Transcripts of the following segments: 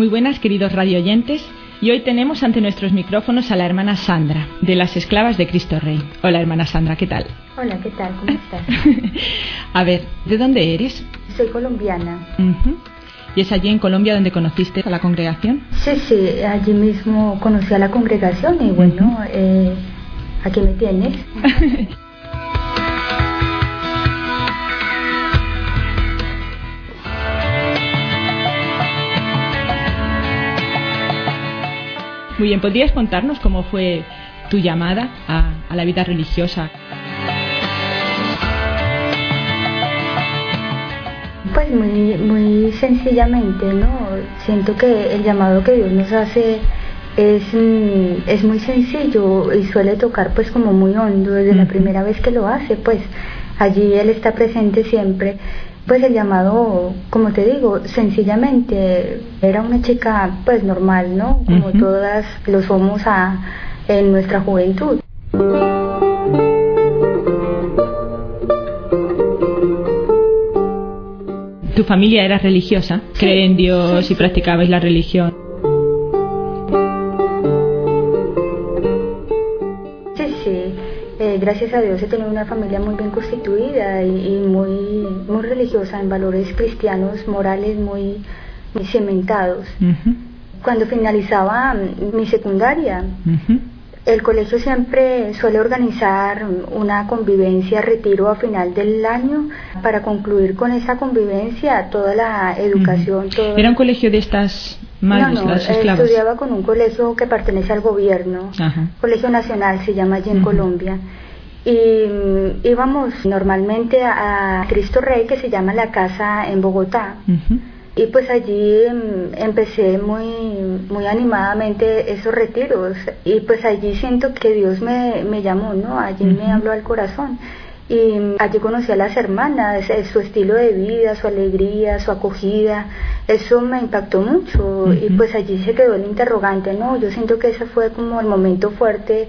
Muy buenas, queridos radioyentes. Y hoy tenemos ante nuestros micrófonos a la hermana Sandra, de las Esclavas de Cristo Rey. Hola, hermana Sandra, ¿qué tal? Hola, ¿qué tal? ¿Cómo estás? a ver, ¿de dónde eres? Soy colombiana. ¿Y es allí en Colombia donde conociste a la congregación? Sí, sí, allí mismo conocí a la congregación y bueno, eh, aquí me tienes. Muy bien, ¿podrías contarnos cómo fue tu llamada a, la vida religiosa? Pues muy, muy sencillamente, ¿no? Siento que el llamado que Dios nos hace es, mm, es muy sencillo y suele tocar pues como muy hondo desde la primera vez que lo hace, pues allí Él está presente siempre pues el llamado, como te digo, sencillamente era una chica pues normal, ¿no? Como todas lo somos a, en nuestra juventud. ¿Tu familia era religiosa? ¿Cree en Dios y practicabais la religión? Gracias a Dios he tenido una familia muy bien constituida y, muy, muy religiosa en valores cristianos, morales muy, cimentados. Cuando finalizaba mi secundaria, el colegio siempre suele organizar una convivencia, retiro a final del año. Para concluir con esa convivencia toda la educación. ¿Era un colegio de estas madres, no, no, estudiaba con un colegio que pertenece al gobierno, Colegio Nacional se llama allí en Colombia y íbamos normalmente a, Cristo Rey que se llama la casa en Bogotá. Y pues allí mm, empecé muy muy animadamente esos retiros. Y pues allí siento que Dios me, me llamó no allí me habló al corazón y allí conocí a las hermanas, su estilo de vida, su alegría, su acogida, eso me impactó mucho y pues allí se quedó el interrogante, ¿no? Yo siento que ese fue como el momento fuerte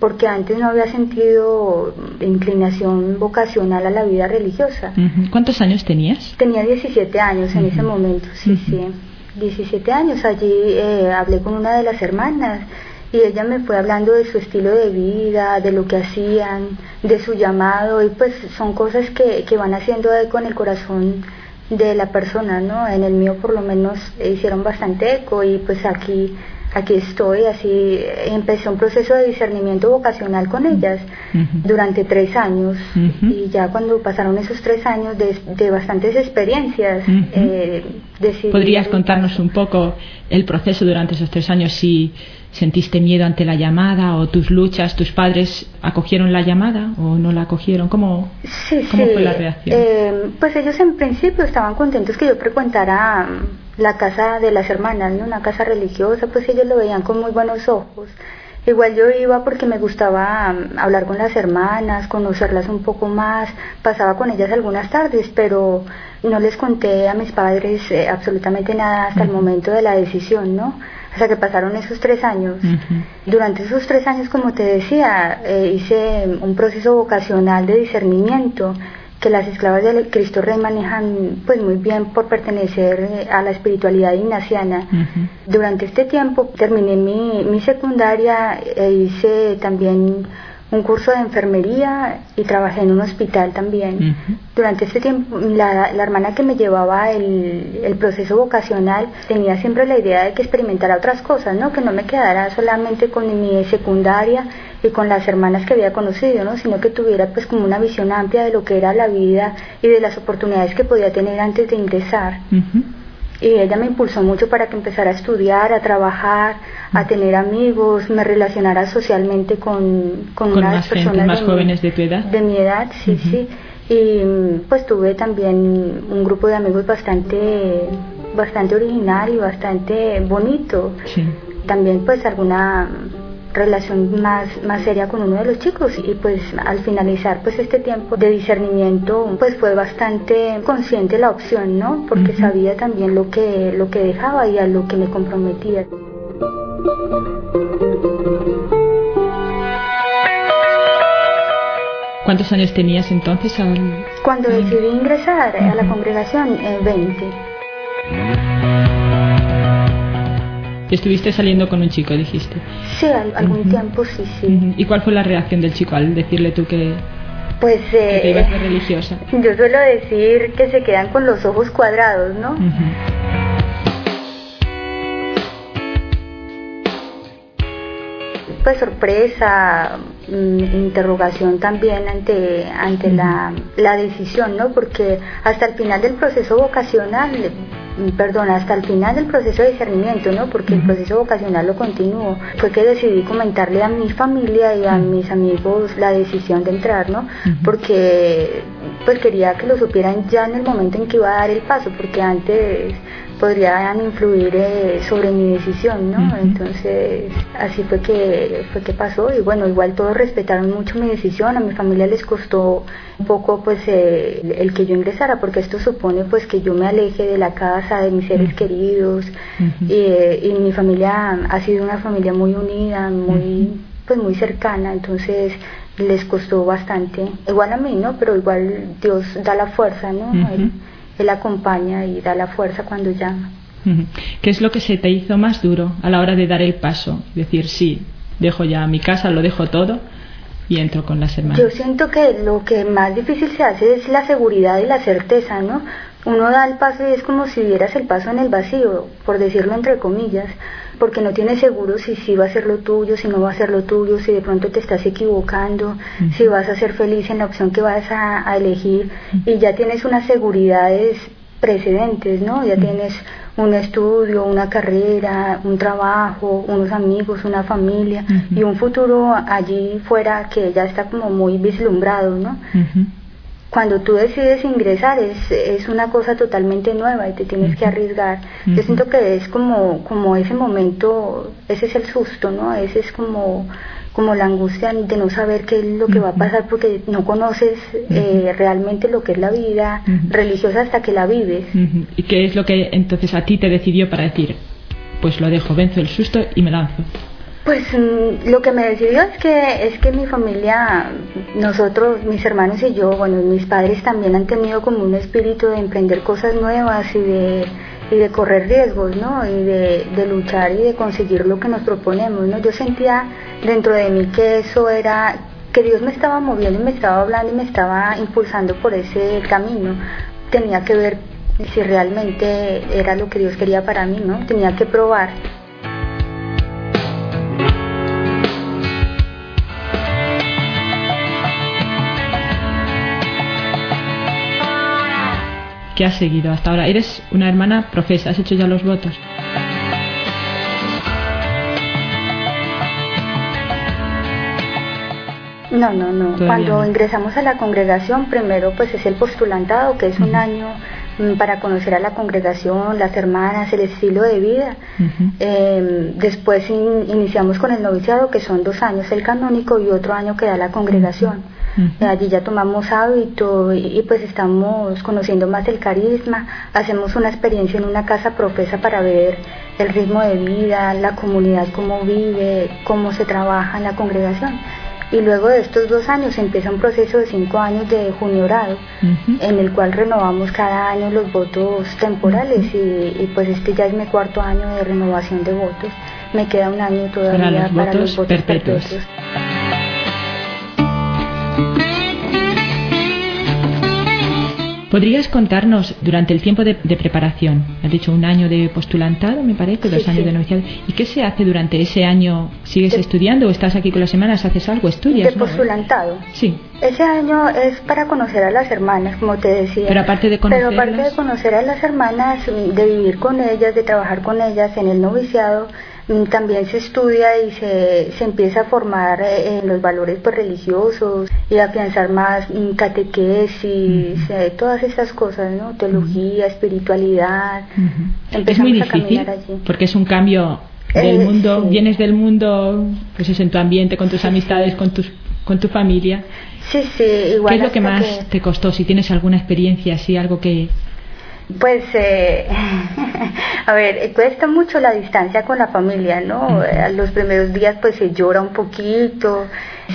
porque antes no había sentido inclinación vocacional a la vida religiosa. ¿Cuántos años tenías? Tenía 17 años en ese momento, sí, sí. 17 años, allí eh, hablé con una de las hermanas y ella me fue hablando de su estilo de vida, de lo que hacían, de su llamado y pues son cosas que, que van haciendo eco en el corazón de la persona, ¿no? En el mío por lo menos hicieron bastante eco y pues aquí aquí estoy, así empecé un proceso de discernimiento vocacional con ellas durante tres años. Y ya cuando pasaron esos tres años de, bastantes experiencias, eh, ¿Podrías contarnos un poco el proceso durante esos tres años? Si sentiste miedo ante la llamada o tus luchas, tus padres acogieron la llamada o no la acogieron, ¿cómo, fue la reacción? Eh, pues ellos en principio estaban contentos que yo frecuentara la casa de las hermanas, ¿no? una casa religiosa, pues ellos lo veían con muy buenos ojos. Igual yo iba porque me gustaba mm, hablar con las hermanas, conocerlas un poco más, pasaba con ellas algunas tardes, pero no les conté a mis padres eh, absolutamente nada hasta el momento de la decisión, ¿no? Hasta que pasaron esos tres años. Durante esos tres años, como te decía, eh, hice un proceso vocacional de discernimiento que las esclavas de Cristo Rey manejan pues muy bien por pertenecer eh, a la espiritualidad ignaciana. Durante este tiempo terminé mi, mi secundaria e hice también un curso de enfermería y trabajé en un hospital también. Durante este tiempo, la, la, hermana que me llevaba el, el, proceso vocacional tenía siempre la idea de que experimentara otras cosas, ¿no? Que no me quedara solamente con mi secundaria y con las hermanas que había conocido, ¿no? Sino que tuviera pues como una visión amplia de lo que era la vida y de las oportunidades que podía tener antes de ingresar y ella me impulsó mucho para que empezara a estudiar, a trabajar, a tener amigos, me relacionara socialmente con, con, unas personas más jóvenes de tu edad. De mi edad, sí, sí. y pues tuve también un grupo de amigos bastante bastante original y bastante bonito. También pues alguna relación más, más seria con uno de los chicos y pues al finalizar pues este tiempo de discernimiento pues fue bastante consciente la opción no porque sabía también lo que lo que dejaba y a lo que me comprometía. ¿Cuántos años tenías entonces? Cuando decidí ingresar a la congregación, 20. Eh, Estuviste saliendo con un chico, dijiste. Sí, algún tiempo sí, sí. ¿Y cuál fue la reacción del chico al decirle tú que, pues eh, religiosa? Yo suelo decir que se quedan con los ojos cuadrados, ¿no? Pues sorpresa, mm, interrogación también ante, ante la, la decisión, ¿no? Porque hasta el final del proceso vocacional perdón, hasta el final del proceso de discernimiento, ¿no? Porque el proceso vocacional lo continúo. Fue que decidí comentarle a mi familia y a mis amigos la decisión de entrar, ¿no? Porque pues quería que lo supieran ya en el momento en que iba a dar el paso, porque antes podrían influir eh, sobre mi decisión, ¿no? Entonces, así fue que fue que pasó y bueno, igual todos respetaron mucho mi decisión, a mi familia les costó un poco pues eh, el que yo ingresara, porque esto supone pues que yo me aleje de la casa, de mis seres queridos eh, y, mi familia ha sido una familia muy unida, muy pues muy cercana, entonces les costó bastante, igual a mí, ¿no? Pero igual Dios da la fuerza, ¿no? Él acompaña y da la fuerza cuando llama. ¿Qué es lo que se te hizo más duro a la hora de dar el paso? Decir, sí, dejo ya mi casa, lo dejo todo y entro con las hermanas. Yo siento que lo que más difícil se hace es la seguridad y la certeza, ¿no? Uno da el paso y es como si dieras el paso en el vacío, por decirlo entre comillas porque no tienes seguro si sí va a ser lo tuyo, si no va a ser lo tuyo, si de pronto te estás equivocando, si vas a ser feliz en la opción que vas a, elegir y ya tienes unas seguridades precedentes, ¿no? Ya tienes un estudio, una carrera, un trabajo, unos amigos, una familia y un futuro allí fuera que ya está como muy vislumbrado, ¿no? Cuando tú decides ingresar es, es una cosa totalmente nueva y te tienes que arriesgar. Yo siento que es como, como ese momento, ese es el susto, ¿no? Ese es como, como la angustia de no saber qué es lo que va a pasar porque no conoces eh, realmente lo que es la vida religiosa hasta que la vives. ¿Y qué es lo que entonces a ti te decidió para decir, pues lo dejo, venzo el susto y me lanzo? Pues mm, lo que me decidió es que es que mi familia, nosotros, mis hermanos y yo, bueno, mis padres también han tenido como un espíritu de emprender cosas nuevas y de, y de correr riesgos, ¿no? Y de, de luchar y de conseguir lo que nos proponemos, ¿no? Yo sentía dentro de mí que eso era que Dios me estaba moviendo y me estaba hablando y me estaba impulsando por ese camino. Tenía que ver si realmente era lo que Dios quería para mí, ¿no? Tenía que probar ¿Qué has seguido hasta ahora? Eres una hermana profesa, ¿has hecho ya los votos? No, no, no. Cuando ingresamos a la congregación, primero pues es el postulantado, que es un año mm, para conocer a la congregación, las hermanas, el estilo de vida. Em, después iniciamos con el noviciado, que son dos años el canónico y otro año que da la congregación. Allí ya tomamos hábito y, pues estamos conociendo más el carisma, hacemos una experiencia en una casa profesa para ver el ritmo de vida, la comunidad, cómo vive, cómo se trabaja en la congregación. Y luego de estos dos años empieza un proceso de cinco años de juniorado, en el cual renovamos cada año los votos temporales y, pues este ya es mi cuarto año de renovación de votos. Me queda un año todavía para los votos, perpetuos. ¿Podrías contarnos durante el tiempo de, preparación? Has dicho un año de postulantado, me parece, dos años de noviciado. ¿Y qué se hace durante ese año? ¿Sigues estudiando o estás aquí con las semanas? ¿Haces algo? ¿Estudias? De postulantado. Sí. Ese año es para conocer a las hermanas, como te decía. Pero aparte de Pero aparte de conocer a las hermanas, de vivir con ellas, de trabajar con ellas en el noviciado, también se estudia y se, se empieza a formar eh, en los valores pues, religiosos y afianzar más mm, catequesis, eh, todas esas cosas, ¿no? Teología, espiritualidad. Es muy difícil porque es un cambio del eh, mundo, vienes del mundo, pues es en tu ambiente, con tus amistades, con tus con tu familia. Sí, sí, igual. ¿Qué es lo que más te costó? Si tienes alguna experiencia así, algo que pues, eh, a ver, cuesta mucho la distancia con la familia, ¿no? A los primeros días pues se llora un poquito,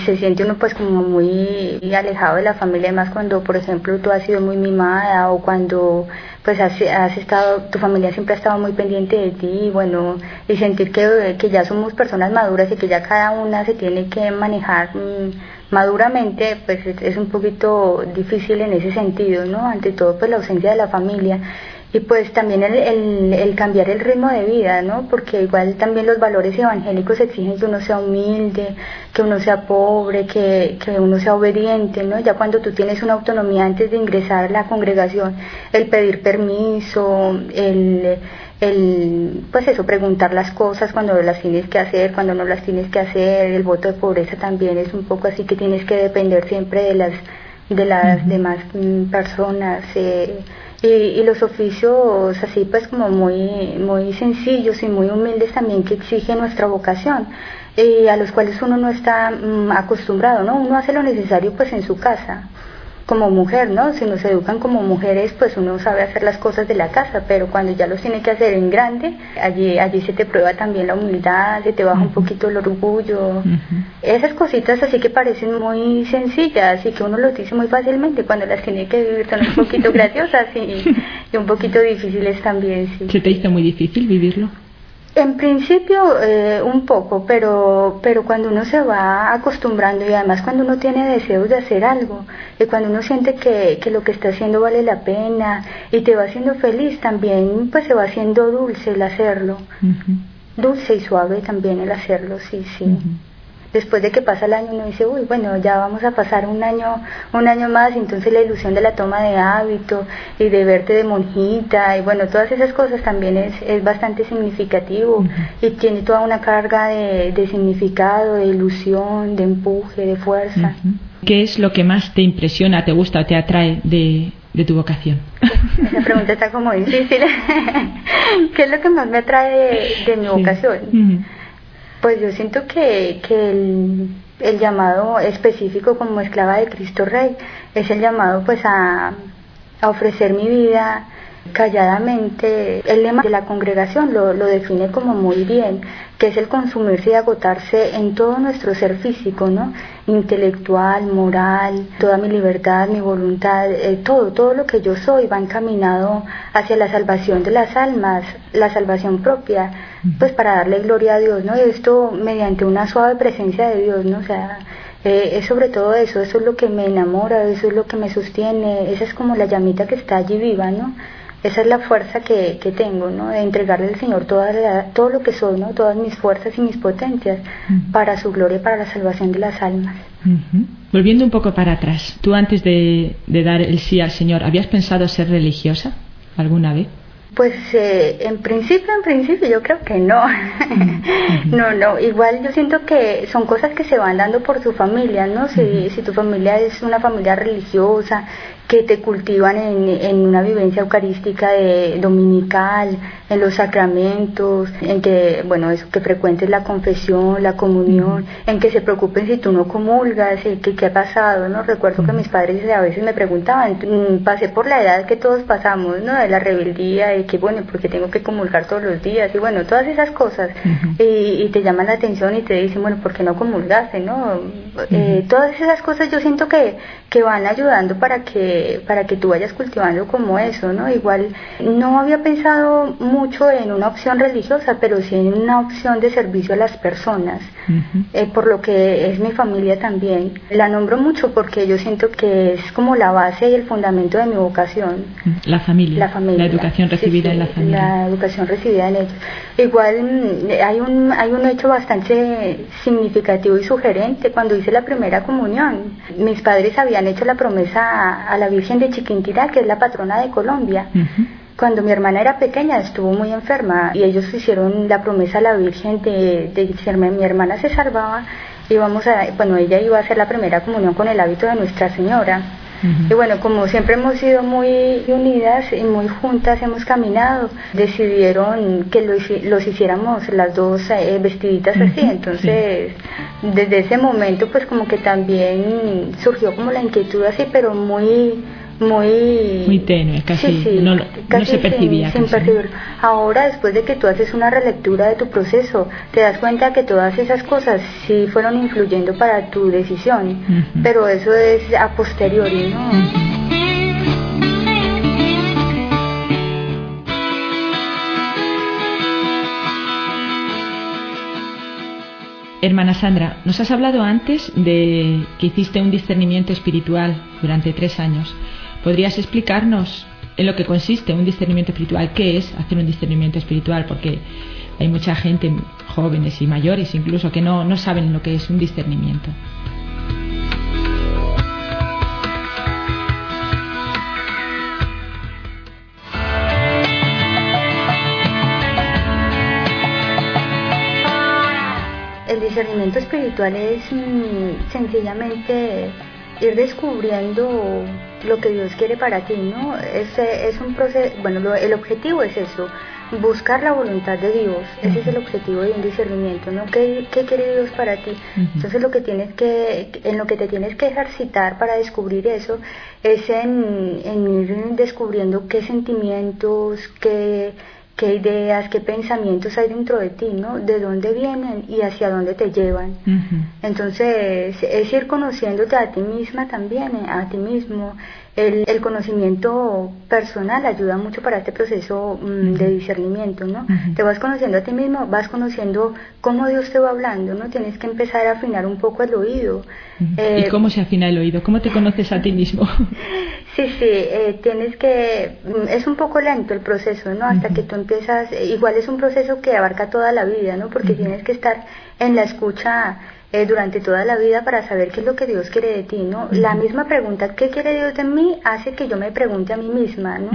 se siente uno pues como muy alejado de la familia, más cuando, por ejemplo, tú has sido muy mimada o cuando pues has, has estado, tu familia siempre ha estado muy pendiente de ti, bueno, y sentir que, que ya somos personas maduras y que ya cada una se tiene que manejar. Mm, maduramente pues es un poquito difícil en ese sentido, ¿no? Ante todo pues la ausencia de la familia y pues también el, el, cambiar el ritmo de vida, ¿no? Porque igual también los valores evangélicos exigen que uno sea humilde, que uno sea pobre, que, que uno sea obediente, ¿no? Ya cuando tú tienes una autonomía antes de ingresar a la congregación, el pedir permiso, el el pues eso preguntar las cosas cuando las tienes que hacer cuando no las tienes que hacer el voto de pobreza también es un poco así que tienes que depender siempre de las de las demás mm, personas eh, y, y, los oficios así pues como muy muy sencillos y muy humildes también que exige nuestra vocación y a los cuales uno no está mm, acostumbrado no uno hace lo necesario pues en su casa como mujer, ¿no? Si nos educan como mujeres, pues uno sabe hacer las cosas de la casa, pero cuando ya los tiene que hacer en grande, allí, allí se te prueba también la humildad, se te baja un poquito el orgullo. Esas cositas así que parecen muy sencillas y que uno lo dice muy fácilmente, cuando las tiene que vivir son un poquito graciosas y, y un poquito difíciles también, sí. ¿Se te hizo muy difícil vivirlo? En principio eh, un poco, pero, pero cuando uno se va acostumbrando y además cuando uno tiene deseos de hacer algo y cuando uno siente que, que lo que está haciendo vale la pena y te va haciendo feliz también, pues se va haciendo dulce el hacerlo. Dulce y suave también el hacerlo, sí, sí después de que pasa el año uno dice, uy, bueno, ya vamos a pasar un año, un año más, entonces la ilusión de la toma de hábito y de verte de monjita y bueno, todas esas cosas también es, es bastante significativo y tiene toda una carga de, de, significado, de ilusión, de empuje, de fuerza. ¿Qué es lo que más te impresiona, te gusta o te atrae de, de tu vocación? Esa pregunta está como difícil. ¿Qué es lo que más me atrae de, mi vocación? Pues yo siento que, que el, llamado específico como esclava de Cristo Rey es el llamado pues a ofrecer mi vida calladamente. El lema de la congregación lo, lo, define como muy bien, que es el consumirse y agotarse en todo nuestro ser físico, ¿no? Intelectual, moral, toda mi libertad, mi voluntad, eh, todo, todo lo que yo soy va encaminado hacia la salvación de las almas, la salvación propia, pues para darle gloria a Dios, ¿no? Y esto mediante una suave presencia de Dios, ¿no? O sea, eh, es sobre todo eso, eso es lo que me enamora, eso es lo que me sostiene, esa es como la llamita que está allí viva, ¿no? Esa es la fuerza que, que tengo, ¿no? De entregarle al Señor toda todo lo que soy, ¿no? Todas mis fuerzas y mis potencias para su gloria, para la salvación de las almas. Volviendo un poco para atrás, tú antes de, de dar el sí al Señor, ¿habías pensado ser religiosa alguna vez? Pues eh, en principio, en principio yo creo que no. no, no. Igual yo siento que son cosas que se van dando por tu familia, ¿no? Si, si tu familia es una familia religiosa, que te cultivan en, en una vivencia eucarística de, dominical, en los sacramentos, en que, bueno, eso, que frecuentes la confesión, la comunión, en que se preocupen si tú no comulgas, que qué ha pasado, ¿no? Recuerdo que mis padres a veces me preguntaban, mm, pasé por la edad que todos pasamos, ¿no? De la rebeldía, de que, bueno, porque tengo que comulgar todos los días, y bueno, todas esas cosas, y, y, te llaman la atención y te dicen, bueno, ¿por qué no comulgaste, no? Eh, todas esas cosas yo siento que, que van ayudando para que para que tú vayas cultivando como eso, ¿no? Igual no había pensado mucho en una opción religiosa, pero sí en una opción de servicio a las personas, eh, por lo que es mi familia también. La nombro mucho porque yo siento que es como la base y el fundamento de mi vocación. La familia. La familia. La educación recibida en la familia. La educación recibida en ellos. Igual mm, hay un, hay un hecho bastante significativo y sugerente. Cuando hice la primera comunión, mis padres habían hecho la promesa a la Virgen de Chiquinquirá, que es la patrona de Colombia. cuando mi hermana era pequeña estuvo muy enferma y ellos hicieron la promesa a la Virgen de, de decirme mi hermana se salvaba íbamos a, bueno, ella iba a hacer la primera comunión con el hábito de Nuestra Señora. Y bueno, como siempre hemos sido muy unidas y muy juntas, hemos caminado, decidieron que los, hiciéramos las dos eh, vestiditas así. Entonces, desde ese momento, pues como que también surgió como la inquietud así, pero muy muy muy tenue, casi, no, se percibía. Sin, percibir. Ahora, después de que tú haces una relectura de tu proceso, te das cuenta que todas esas cosas sí fueron influyendo para tu decisión, pero eso es a posteriori, ¿no? Hermana Sandra, nos has hablado antes de que hiciste un discernimiento espiritual durante tres años. ¿Podrías explicarnos en lo que consiste un discernimiento espiritual? ¿Qué es hacer un discernimiento espiritual? Porque hay mucha gente, jóvenes y mayores incluso, que no, no saben lo que es un discernimiento. El discernimiento espiritual es mm, sencillamente ir descubriendo lo que Dios quiere para ti, ¿no? Es, es un proceso, bueno, el objetivo es eso, buscar la voluntad de Dios, ese es el objetivo de un discernimiento, ¿no? ¿Qué, qué quiere Dios para ti? Entonces lo que tienes que, en lo que te tienes que ejercitar para descubrir eso es en, en ir descubriendo qué sentimientos, qué qué ideas, qué pensamientos hay dentro de ti, ¿no? De dónde vienen y hacia dónde te llevan. Entonces, es ir conociéndote a ti misma también, eh, a ti mismo, el, conocimiento personal ayuda mucho para este proceso mm, de discernimiento, ¿no? Te vas conociendo a ti mismo, vas conociendo cómo Dios te va hablando, ¿no? Tienes que empezar a afinar un poco el oído. ¿Y eh, cómo se afina el oído? ¿Cómo te conoces a ti mismo? sí, sí, eh, tienes que... Mm, es un poco lento el proceso, ¿no? Hasta que tú empiezas... Igual es un proceso que abarca toda la vida, ¿no? Porque tienes que estar en la escucha eh, durante toda la vida para saber qué es lo que Dios quiere de ti, ¿no? La misma pregunta, ¿qué quiere Dios de mí? hace que yo me pregunte a mí misma, ¿no?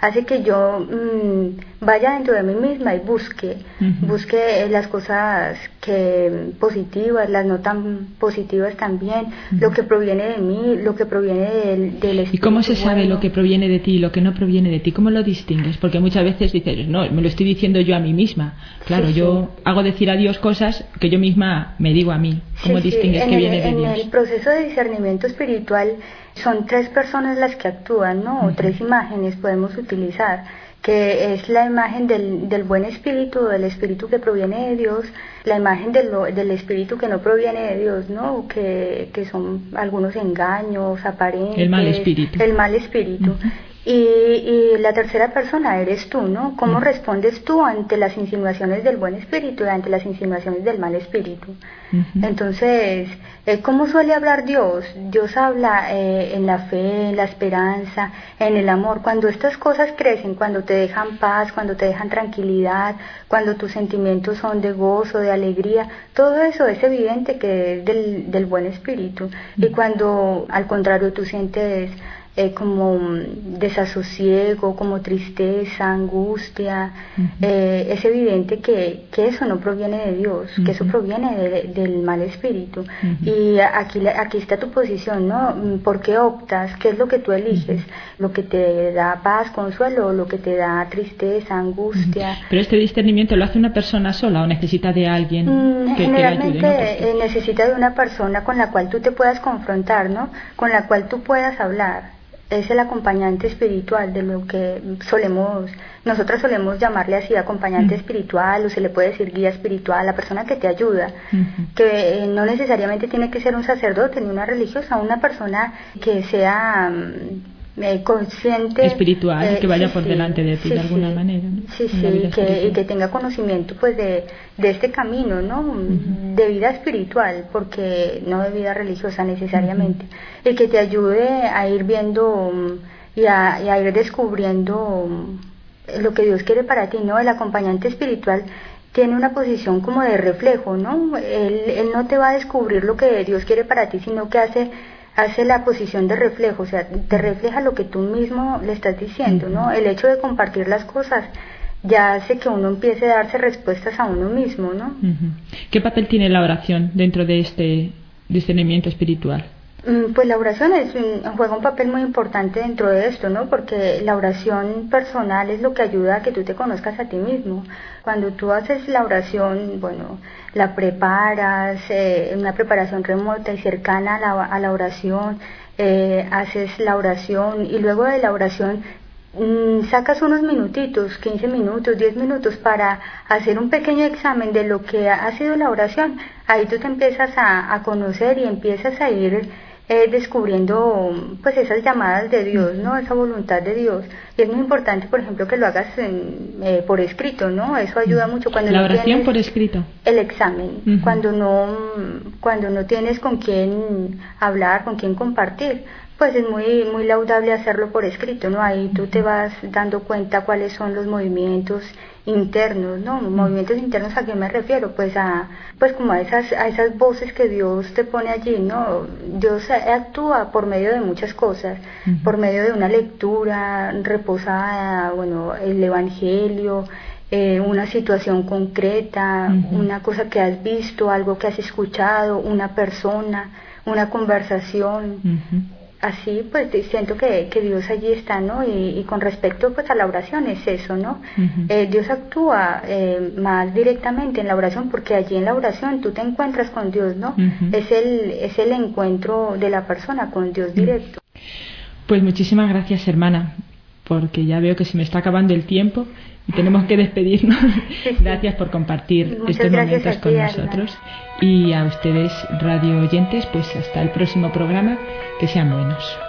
Hace que yo mm, vaya dentro de mí misma y busque, busque eh, las cosas que positivas, las no tan positivas también, lo que proviene de mí, lo que proviene del, del ¿Y cómo se sabe lo que proviene de ti y lo que no proviene de ti? ¿Cómo lo distingues? Porque muchas veces dices, no, me lo estoy diciendo yo a mí misma. Claro, yo hago decir a Dios cosas que yo misma me digo a mí. ¿Cómo distingues que viene de Dios? En el proceso de discernimiento espiritual son tres personas las que actúan, ¿no? O tres imágenes podemos utilizar, que es la imagen del, del buen espíritu, del espíritu que proviene de Dios, la imagen del, del espíritu que no proviene de Dios, ¿no? Que, que son algunos engaños aparentes. El mal espíritu. El mal espíritu. Y, y, la tercera persona eres tú, ¿no? ¿Cómo respondes tú ante las insinuaciones del buen espíritu y ante las insinuaciones del mal espíritu? Entonces, eh, ¿cómo suele hablar Dios? Dios habla eh, en la fe, en la esperanza, en el amor. Cuando estas cosas crecen, cuando te dejan paz, cuando te dejan tranquilidad, cuando tus sentimientos son de gozo, de alegría, todo eso es evidente que es del, del buen espíritu. Y cuando al contrario tú sientes eh, como desasosiego, como tristeza, angustia, eh, es evidente que, que, eso no proviene de Dios, que eso proviene del mal espíritu. Y aquí, aquí está tu posición, ¿no? ¿Por qué optas? ¿Qué es lo que tú eliges? ¿Lo que te da paz, consuelo, o lo que te da tristeza, angustia? Pero este discernimiento lo hace una persona sola o necesita de alguien mm, que, Generalmente eh, necesita de una persona con la cual tú te puedas confrontar, ¿no? Con la cual tú puedas hablar es el acompañante espiritual de lo que solemos, nosotras solemos llamarle así acompañante espiritual o se le puede decir guía espiritual, la persona que te ayuda, que eh, no necesariamente tiene que ser un sacerdote ni una religiosa, una persona que sea mm, eh, consciente espiritual eh, que vaya por delante de ti de alguna manera sí sí que, y que tenga conocimiento pues de, de este camino no de vida espiritual porque no de vida religiosa necesariamente. Y que te ayude a ir viendo y a, y a ir descubriendo lo que Dios quiere para ti no el acompañante espiritual tiene una posición como de reflejo, ¿no? Él, él no te va a descubrir lo que Dios quiere para ti, sino que hace hace la posición de reflejo, o sea, te refleja lo que tú mismo le estás diciendo, ¿no? El hecho de compartir las cosas ya hace que uno empiece a darse respuestas a uno mismo, ¿no? ¿Qué papel tiene la oración dentro de este discernimiento espiritual? Mm, pues la oración es juega un papel muy importante dentro de esto, ¿no? Porque la oración personal es lo que ayuda a que tú te conozcas a ti mismo. Cuando tú haces la oración, bueno, la preparas, eh, una preparación remota y cercana a la, a la oración, eh, haces la oración y luego de la oración mm, sacas unos minutitos, 15 minutos, 10 minutos para hacer un pequeño examen de lo que ha sido la oración. Ahí tú te empiezas a, a conocer y empiezas a ir eh, descubriendo pues esas llamadas de Dios, ¿no? Esa voluntad de Dios. Y es muy importante, por ejemplo, que lo hagas eh, por escrito, ¿no? Eso ayuda mucho cuando la oración por escrito. El examen, cuando no cuando no tienes con quién hablar, con quién compartir, pues es muy muy laudable hacerlo por escrito, ¿no? Ahí tú te vas dando cuenta cuáles son los movimientos internos, ¿no? Movimientos internos a qué me refiero, pues a pues como a esas a esas voces que Dios te pone allí, ¿no? Dios actúa por medio de muchas cosas, por medio de una lectura reposada, bueno, el evangelio, eh, una situación concreta, una cosa que has visto, algo que has escuchado, una persona, una conversación, así pues siento que, que, Dios allí está, ¿no? Y, con respecto pues a la oración es eso, ¿no? Eh, Dios actúa eh, más directamente en la oración porque allí en la oración tú te encuentras con Dios, ¿no? Es el es el encuentro de la persona con Dios directo. Pues muchísimas gracias, hermana, porque ya veo que se me está acabando el tiempo y tenemos que despedirnos. gracias por compartir estos momentos con nosotros y a ustedes radio oyentes, pues hasta el próximo programa, que sean buenos.